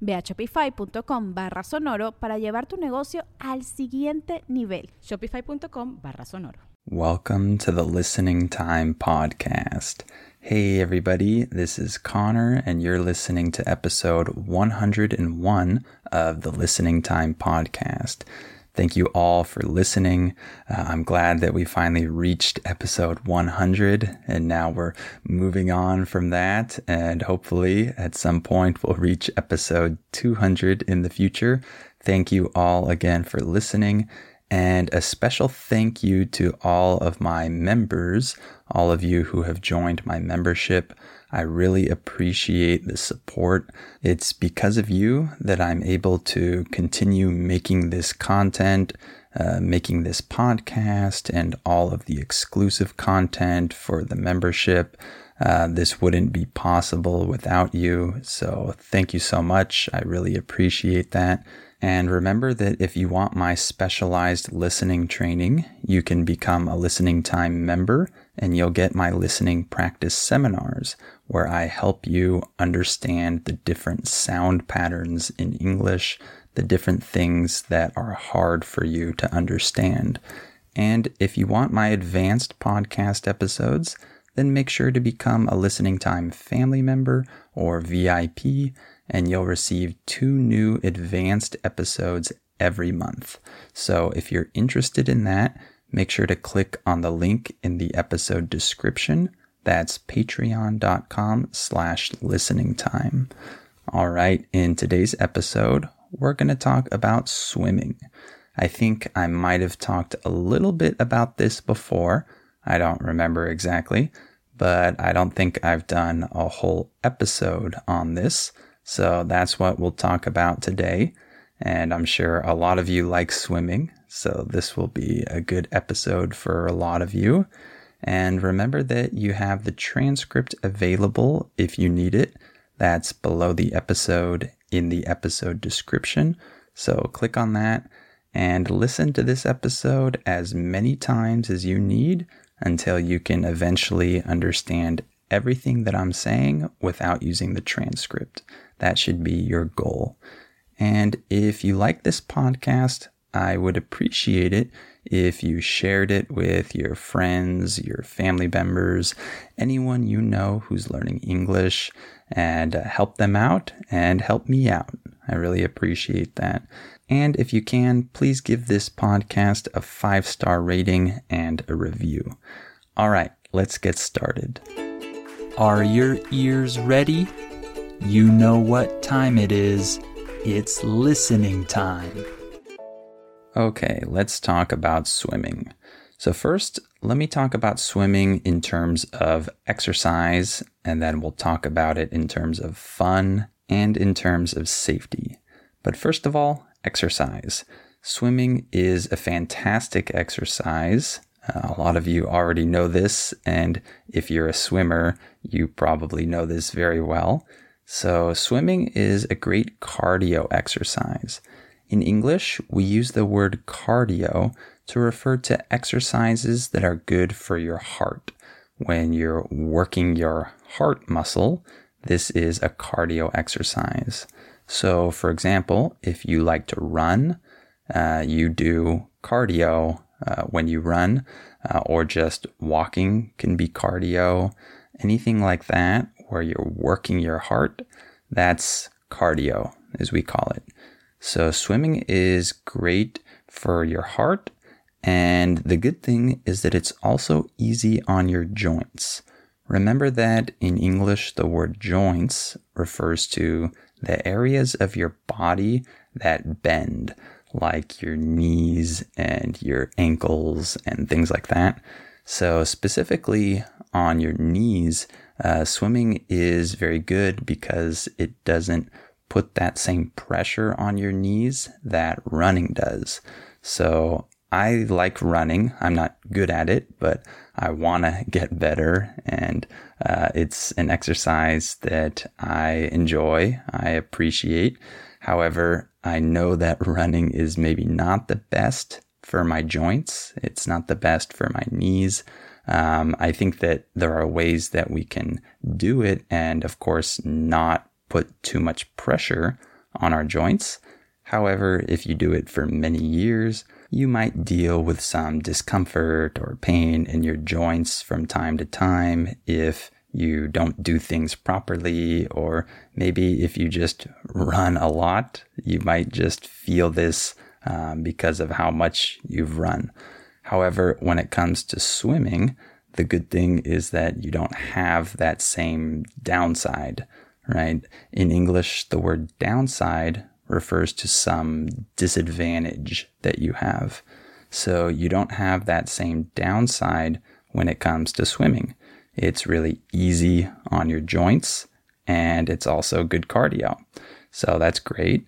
Ve a shopify.com barra sonoro para llevar tu negocio al siguiente nivel. Shopify.com barra sonoro. Welcome to the Listening Time Podcast. Hey, everybody, this is Connor, and you're listening to episode 101 of the Listening Time Podcast. Thank you all for listening. Uh, I'm glad that we finally reached episode 100 and now we're moving on from that. And hopefully at some point we'll reach episode 200 in the future. Thank you all again for listening. And a special thank you to all of my members, all of you who have joined my membership. I really appreciate the support. It's because of you that I'm able to continue making this content, uh, making this podcast, and all of the exclusive content for the membership. Uh, this wouldn't be possible without you. So thank you so much. I really appreciate that. And remember that if you want my specialized listening training, you can become a listening time member and you'll get my listening practice seminars where I help you understand the different sound patterns in English, the different things that are hard for you to understand. And if you want my advanced podcast episodes, then make sure to become a listening time family member or VIP and you'll receive two new advanced episodes every month. So if you're interested in that, make sure to click on the link in the episode description. That's patreon.com slash listening time. All right, in today's episode, we're going to talk about swimming. I think I might have talked a little bit about this before. I don't remember exactly, but I don't think I've done a whole episode on this. So that's what we'll talk about today. And I'm sure a lot of you like swimming. So this will be a good episode for a lot of you. And remember that you have the transcript available if you need it. That's below the episode in the episode description. So click on that and listen to this episode as many times as you need until you can eventually understand everything that I'm saying without using the transcript. That should be your goal. And if you like this podcast, I would appreciate it if you shared it with your friends, your family members, anyone you know who's learning English, and uh, help them out and help me out. I really appreciate that. And if you can, please give this podcast a five star rating and a review. All right, let's get started. Are your ears ready? You know what time it is. It's listening time. Okay, let's talk about swimming. So, first, let me talk about swimming in terms of exercise, and then we'll talk about it in terms of fun and in terms of safety. But first of all, exercise. Swimming is a fantastic exercise. Uh, a lot of you already know this, and if you're a swimmer, you probably know this very well. So, swimming is a great cardio exercise. In English, we use the word cardio to refer to exercises that are good for your heart. When you're working your heart muscle, this is a cardio exercise. So, for example, if you like to run, uh, you do cardio uh, when you run, uh, or just walking can be cardio. Anything like that, where you're working your heart, that's cardio, as we call it. So, swimming is great for your heart And the good thing is that it's also easy on your joints. Remember that in English, the word joints refers to the areas of your body that bend, like your knees and your ankles and things like that. So, specifically on your knees, uh, swimming is very good because it doesn't put that same pressure on your knees that running does. So, I like running. I'm not good at it, but I want to get better. And uh, it's an exercise that I enjoy, I appreciate. However, I know that running is maybe not the best for my joints, it's not the best for my knees. Um, I think that there are ways that we can do it and, of course, not put too much pressure on our joints. However, if you do it for many years, you might deal with some discomfort or pain in your joints from time to time if you don't do things properly, or maybe if you just run a lot, you might just feel this um, because of how much you've run. However, when it comes to swimming, the good thing is that you don't have that same downside, right? In English, the word downside refers to some disadvantage that you have. So you don't have that same downside when it comes to swimming. It's really easy on your joints and it's also good cardio. So that's great.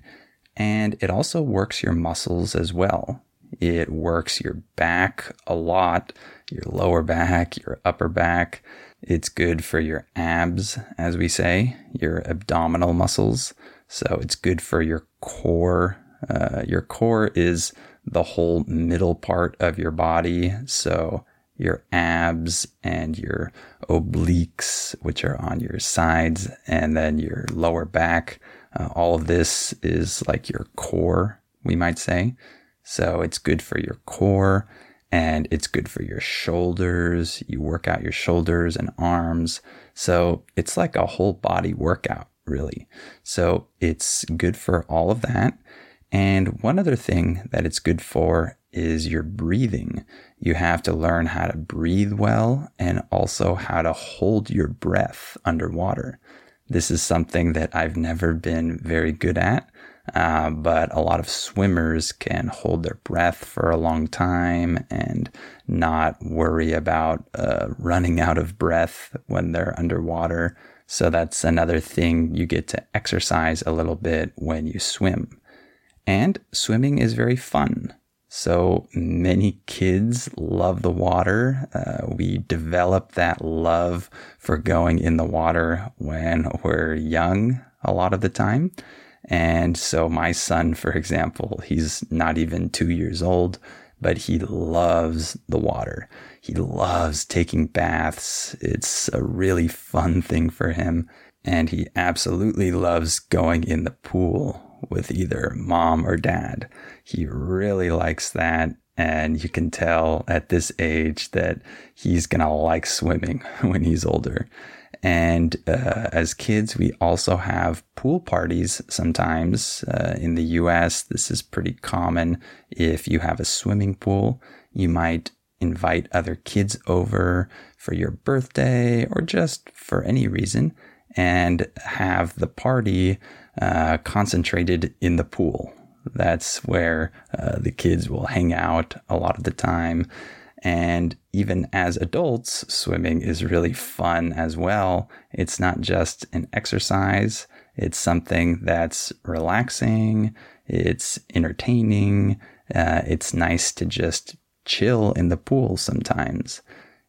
And it also works your muscles as well. It works your back a lot, your lower back, your upper back. It's good for your abs, as we say, your abdominal muscles. So it's good for your core. Uh, your core is the whole middle part of your body. So your abs and your obliques, which are on your sides, and then your lower back. Uh, all of this is like your core, we might say. So it's good for your core and it's good for your shoulders. You work out your shoulders and arms. So it's like a whole body workout really. So it's good for all of that. And one other thing that it's good for is your breathing. You have to learn how to breathe well and also how to hold your breath underwater. This is something that I've never been very good at, uh, but a lot of swimmers can hold their breath for a long time and not worry about uh, running out of breath when they're underwater. So that's another thing you get to exercise a little bit when you swim. And swimming is very fun. So many kids love the water. Uh, we develop that love for going in the water when we're young a lot of the time. And so my son, for example, he's not even two years old, but he loves the water. He loves taking baths. It's a really fun thing for him. And he absolutely loves going in the pool with either mom or dad. He really likes that. And you can tell at this age that he's going to like swimming when he's older. And uh, as kids, we also have pool parties sometimes. Uh, in the US, this is pretty common. If you have a swimming pool, you might invite other kids over for your birthday or just for any reason and have the party uh, concentrated in the pool. That's where uh, the kids will hang out a lot of the time. And even as adults, swimming is really fun as well. It's not just an exercise, it's something that's relaxing, it's entertaining, uh, it's nice to just chill in the pool sometimes.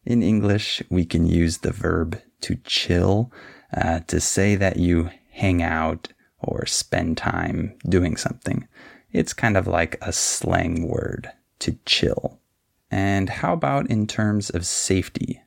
In English, we can use the verb to chill uh, to say that you hang out or spend time doing something. It's kind of like a slang word to chill. And how about in terms of safety?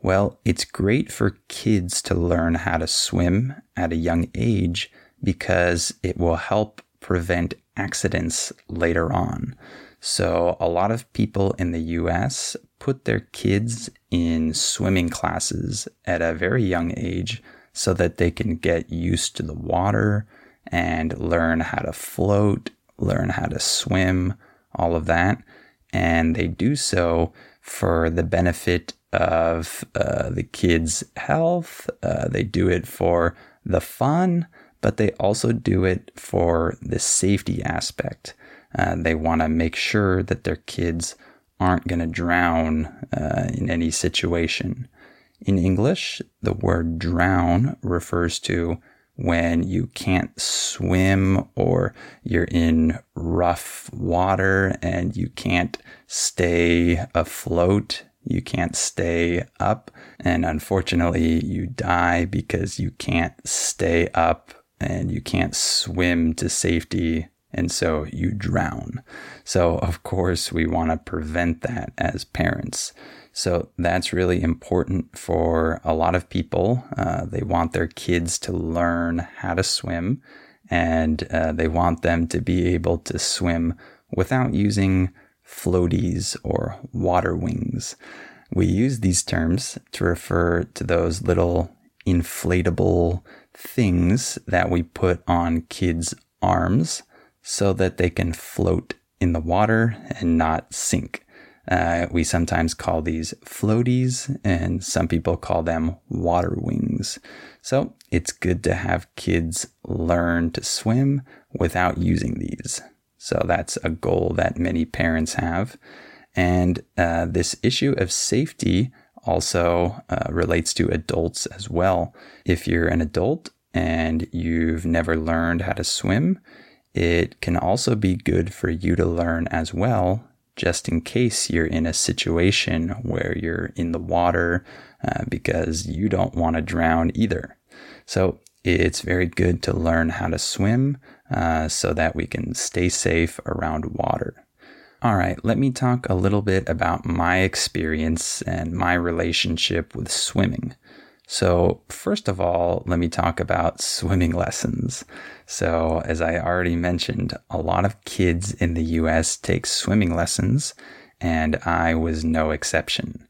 Well, it's great for kids to learn how to swim at a young age because it will help prevent accidents later on. So, a lot of people in the US put their kids in swimming classes at a very young age so that they can get used to the water and learn how to float, learn how to swim, all of that. And they do so for the benefit of uh, the kids' health. Uh, they do it for the fun, but they also do it for the safety aspect. Uh, they want to make sure that their kids aren't going to drown uh, in any situation. In English, the word drown refers to when you can't swim or you're in rough water and you can't stay afloat, you can't stay up, and unfortunately, you die because you can't stay up and you can't swim to safety and so you drown. So, of course, we want to prevent that as parents. So, that's really important for a lot of people. Uh, they want their kids to learn how to swim, and uh, they want them to be able to swim without using floaties or water wings. We use these terms to refer to those little inflatable things that we put on kids' arms so that they can float in the water and not sink. Uh, we sometimes call these floaties, and some people call them water wings. So it's good to have kids learn to swim without using these. So that's a goal that many parents have. And uh, this issue of safety also uh, relates to adults as well. If you're an adult and you've never learned how to swim, it can also be good for you to learn as well, just in case you're in a situation where you're in the water uh, because you don't want to drown either. So it's very good to learn how to swim uh, so that we can stay safe around water. All right, let me talk a little bit about my experience and my relationship with swimming. So, first of all, let me talk about swimming lessons. So, as I already mentioned, a lot of kids in the US take swimming lessons, and I was no exception.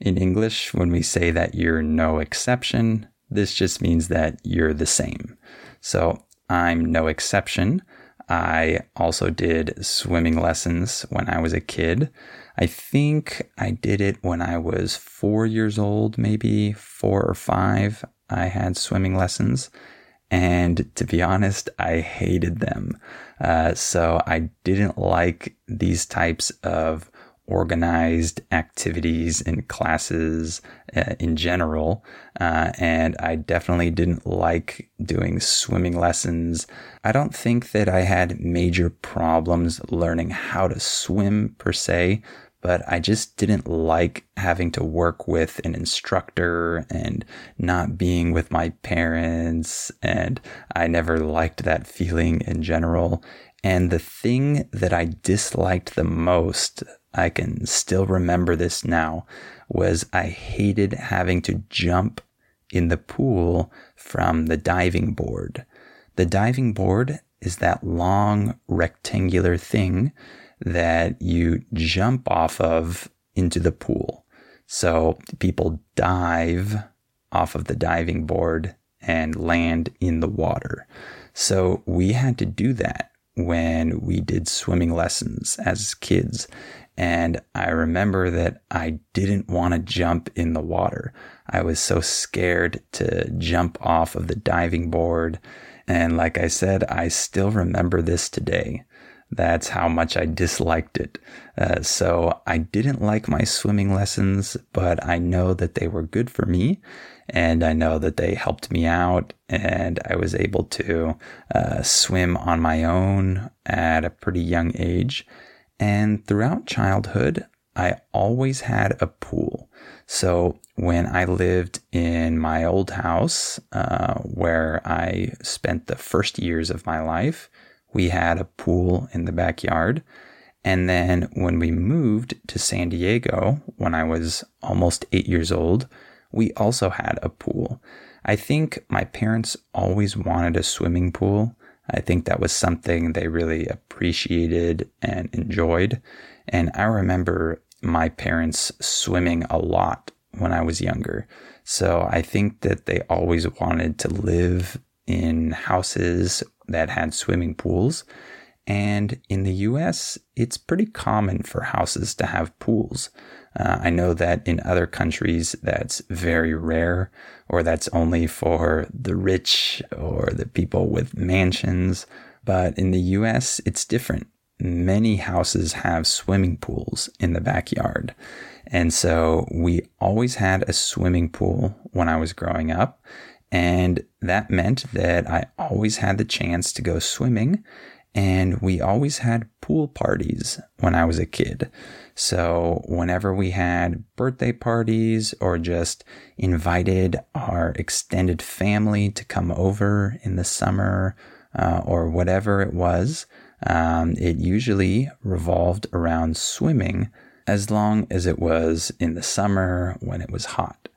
In English, when we say that you're no exception, this just means that you're the same. So, I'm no exception. I also did swimming lessons when I was a kid. I think I did it when I was four years old, maybe four or five. I had swimming lessons. And to be honest, I hated them. Uh, so I didn't like these types of organized activities and classes uh, in general. Uh, and I definitely didn't like doing swimming lessons. I don't think that I had major problems learning how to swim per se, but I just didn't like having to work with an instructor and not being with my parents. And I never liked that feeling in general. And the thing that I disliked the most I can still remember this now, was I hated having to jump in the pool from the diving board. The diving board is that long rectangular thing that you jump off of into the pool. So people dive off of the diving board and land in the water. So we had to do that when we did swimming lessons as kids. And I remember that I didn't want to jump in the water. I was so scared to jump off of the diving board. And like I said, I still remember this today. That's how much I disliked it. Uh, so I didn't like my swimming lessons, but I know that they were good for me. And I know that they helped me out. And I was able to uh, swim on my own at a pretty young age. And throughout childhood, I always had a pool. So when I lived in my old house, uh, where I spent the first years of my life, we had a pool in the backyard. And then when we moved to San Diego, when I was almost eight years old, we also had a pool. I think my parents always wanted a swimming pool. I think that was something they really appreciated and enjoyed. And I remember my parents swimming a lot when I was younger. So I think that they always wanted to live in houses that had swimming pools. And in the US, it's pretty common for houses to have pools. Uh, I know that in other countries that's very rare, or that's only for the rich or the people with mansions. But in the US, it's different. Many houses have swimming pools in the backyard. And so we always had a swimming pool when I was growing up. And that meant that I always had the chance to go swimming. And we always had pool parties when I was a kid. So whenever we had birthday parties or just invited our extended family to come over in the summer uh, or whatever it was, um, it usually revolved around swimming as long as it was in the summer when it was hot.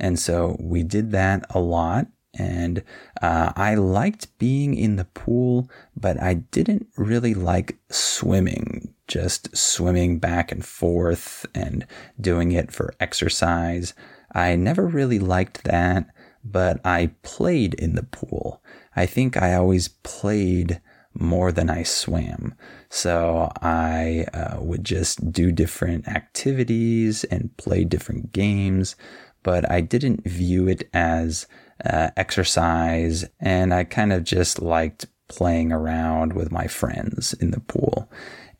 And so we did that a lot. And uh, I liked being in the pool, but I didn't really like swimming, just swimming back and forth and doing it for exercise. I never really liked that, but I played in the pool. I think I always played more than I swam. So I uh, would just do different activities and play different games, but I didn't view it as uh, exercise. And I kind of just liked playing around with my friends in the pool.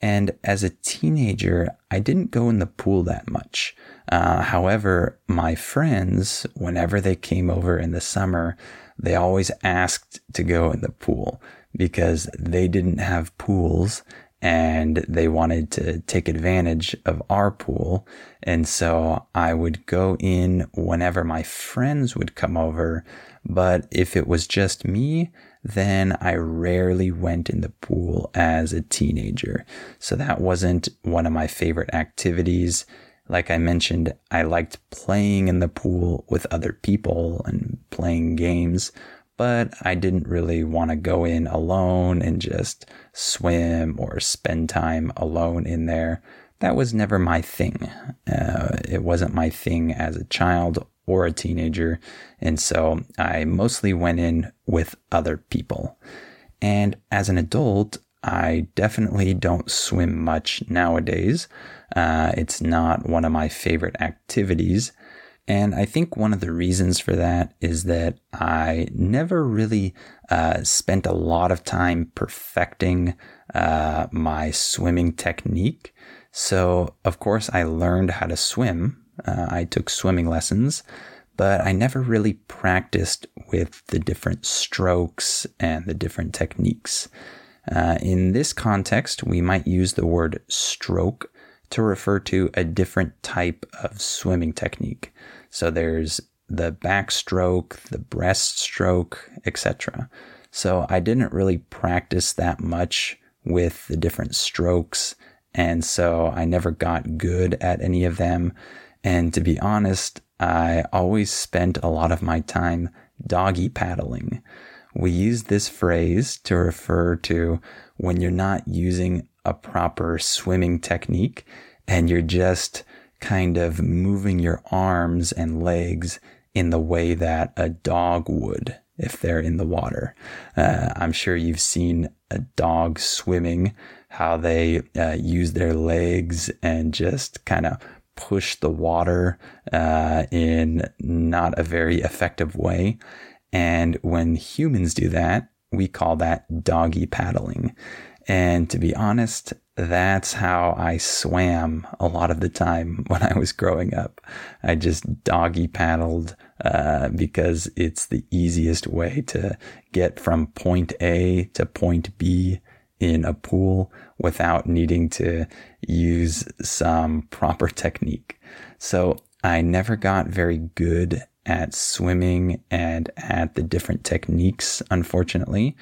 And as a teenager, I didn't go in the pool that much. Uh, however, my friends, whenever they came over in the summer, they always asked to go in the pool because they didn't have pools and they wanted to take advantage of our pool. And so I would go in whenever my friends would come over. But if it was just me, then I rarely went in the pool as a teenager. So that wasn't one of my favorite activities. Like I mentioned, I liked playing in the pool with other people and playing games, but I didn't really want to go in alone and just swim or spend time alone in there. That was never my thing. Uh, it wasn't my thing as a child or a teenager. And so I mostly went in with other people. And as an adult, I definitely don't swim much nowadays. Uh, it's not one of my favorite activities. And I think one of the reasons for that is that I never really uh, spent a lot of time perfecting uh, my swimming technique. So, of course, I learned how to swim. Uh, I took swimming lessons, but I never really practiced with the different strokes and the different techniques. Uh, in this context, we might use the word stroke to refer to a different type of swimming technique. So there's the backstroke, the breaststroke, etc. So I didn't really practice that much with the different strokes. And so I never got good at any of them. And to be honest, I always spent a lot of my time doggy paddling. We use this phrase to refer to when you're not using a proper swimming technique and you're just kind of moving your arms and legs in the way that a dog would if they're in the water. Uh, I'm sure you've seen a dog swimming, how they uh, use their legs and just kind of push the water uh, in not a very effective way. And when humans do that, we call that doggy paddling. And to be honest, that's how I swam a lot of the time when I was growing up. I just doggy paddled uh, because it's the easiest way to get from point A to point B in a pool without needing to use some proper technique. So I never got very good at swimming and at the different techniques, unfortunately.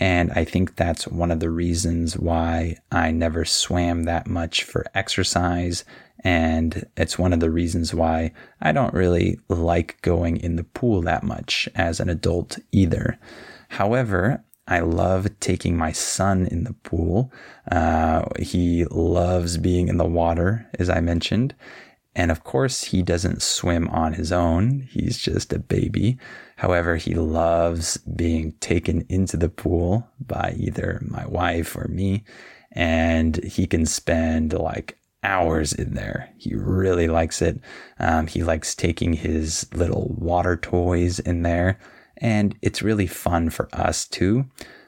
And I think that's one of the reasons why I never swam that much for exercise. And it's one of the reasons why I don't really like going in the pool that much as an adult either. However, I love taking my son in the pool. Uh, he loves being in the water, as I mentioned. And of course, he doesn't swim on his own. He's just a baby. However, he loves being taken into the pool by either my wife or me. And he can spend like hours in there. He really likes it. Um, he likes taking his little water toys in there. And it's really fun for us too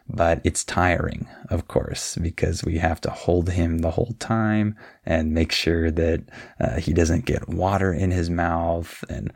but it's tiring, of course, because we have to hold him the whole time and make sure that uh, he doesn't get water in his mouth and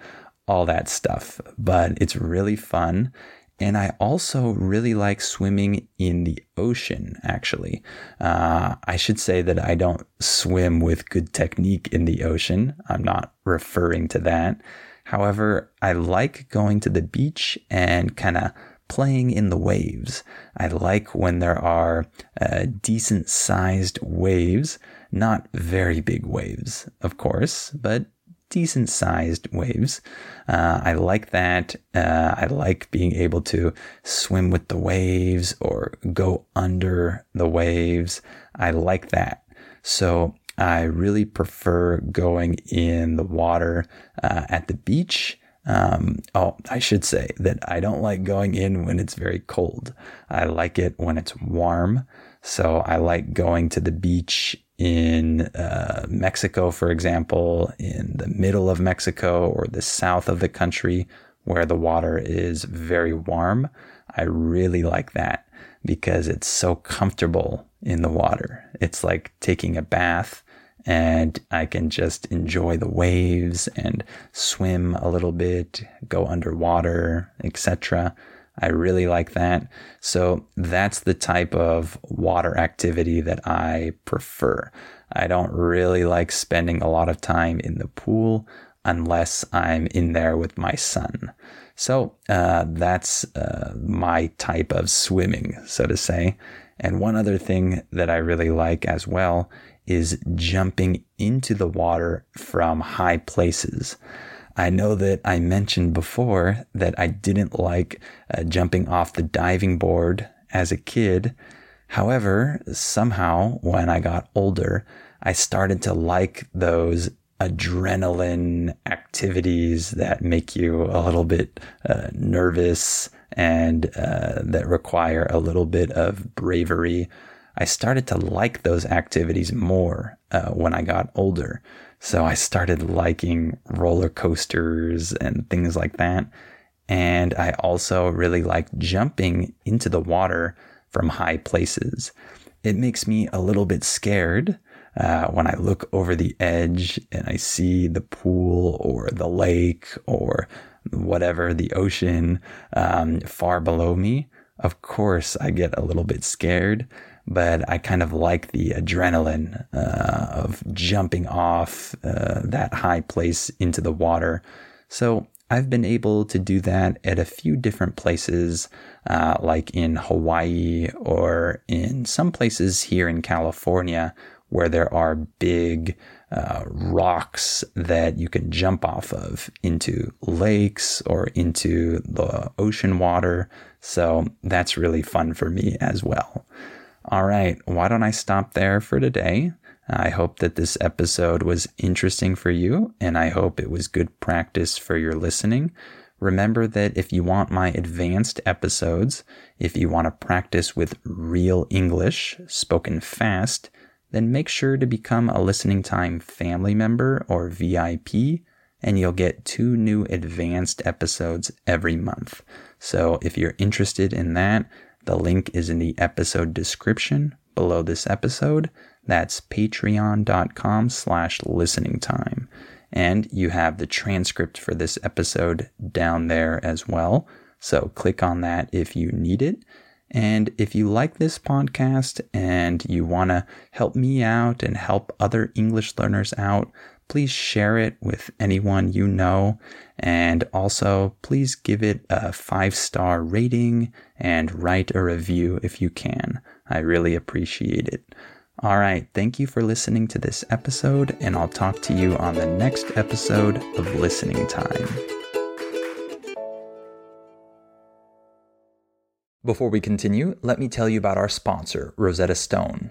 all that stuff. But it's really fun. And I also really like swimming in the ocean, actually. Uh, I should say that I don't swim with good technique in the ocean. I'm not referring to that. However, I like going to the beach and kind of playing in the waves. I like when there are uh, decent sized waves, not very big waves, of course, but decent sized waves. Uh, I like that. Uh, I like being able to swim with the waves or go under the waves. I like that. So I really prefer going in the water uh, at the beach um, oh, I should say that I don't like going in when it's very cold. I like it when it's warm. So I like going to the beach in uh, Mexico, for example, in the middle of Mexico or the south of the country where the water is very warm. I really like that because it's so comfortable in the water. It's like taking a bath and I can just enjoy the waves and swim a little bit, go underwater, etc. I really like that. So that's the type of water activity that I prefer. I don't really like spending a lot of time in the pool unless I'm in there with my son. So uh, that's uh, my type of swimming, so to say. And one other thing that I really like as well is jumping into the water from high places. I know that I mentioned before that I didn't like uh, jumping off the diving board as a kid. However, somehow when I got older, I started to like those adrenaline activities that make you a little bit uh, nervous and uh, that require a little bit of bravery I started to like those activities more uh, when I got older. So I started liking roller coasters and things like that. And I also really like jumping into the water from high places. It makes me a little bit scared uh, when I look over the edge and I see the pool or the lake or whatever, the ocean um, far below me. Of course, I get a little bit scared but I kind of like the adrenaline uh, of jumping off uh, that high place into the water. So I've been able to do that at a few different places, uh, like in Hawaii or in some places here in California where there are big uh, rocks that you can jump off of into lakes or into the ocean water. So that's really fun for me as well. All right, why don't I stop there for today? I hope that this episode was interesting for you, and I hope it was good practice for your listening. Remember that if you want my advanced episodes, if you want to practice with real English spoken fast, then make sure to become a listening time family member or VIP, and you'll get two new advanced episodes every month. So if you're interested in that, the link is in the episode description below this episode. That's patreon.com slash listening time. And you have the transcript for this episode down there as well. So click on that if you need it. And if you like this podcast and you want to help me out and help other English learners out, please share it with anyone you know. And also, please give it a five star rating and write a review if you can. I really appreciate it. All right, thank you for listening to this episode, and I'll talk to you on the next episode of Listening Time. Before we continue, let me tell you about our sponsor, Rosetta Stone.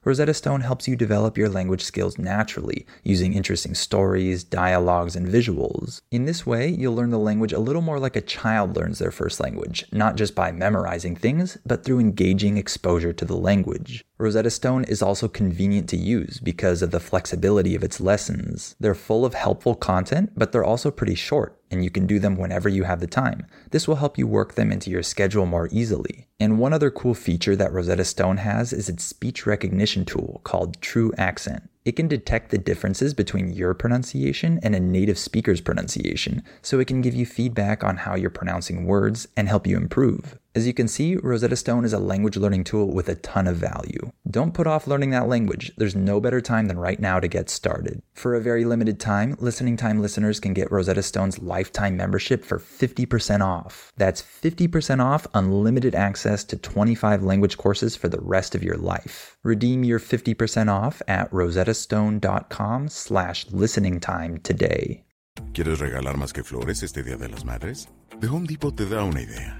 Rosetta Stone helps you develop your language skills naturally using interesting stories, dialogues, and visuals. In this way, you'll learn the language a little more like a child learns their first language, not just by memorizing things, but through engaging exposure to the language. Rosetta Stone is also convenient to use because of the flexibility of its lessons. They're full of helpful content, but they're also pretty short, and you can do them whenever you have the time. This will help you work them into your schedule more easily. And one other cool feature that Rosetta Stone has is its speech recognition tool called TruAccent. It can detect the differences between your pronunciation and a native speaker's pronunciation, so it can give you feedback on how you're pronouncing words and help you improve. As you can see, Rosetta Stone is a language learning tool with a ton of value. Don't put off learning that language. There's no better time than right now to get started. For a very limited time, Listening Time listeners can get Rosetta Stone's lifetime membership for 50% off. That's 50% off unlimited access to 25 language courses for the rest of your life. Redeem your 50% off at rosettastone.com slash listening time today. ¿Quieres regalar más que flores este Día de las Madres? The Home Depot te da una idea.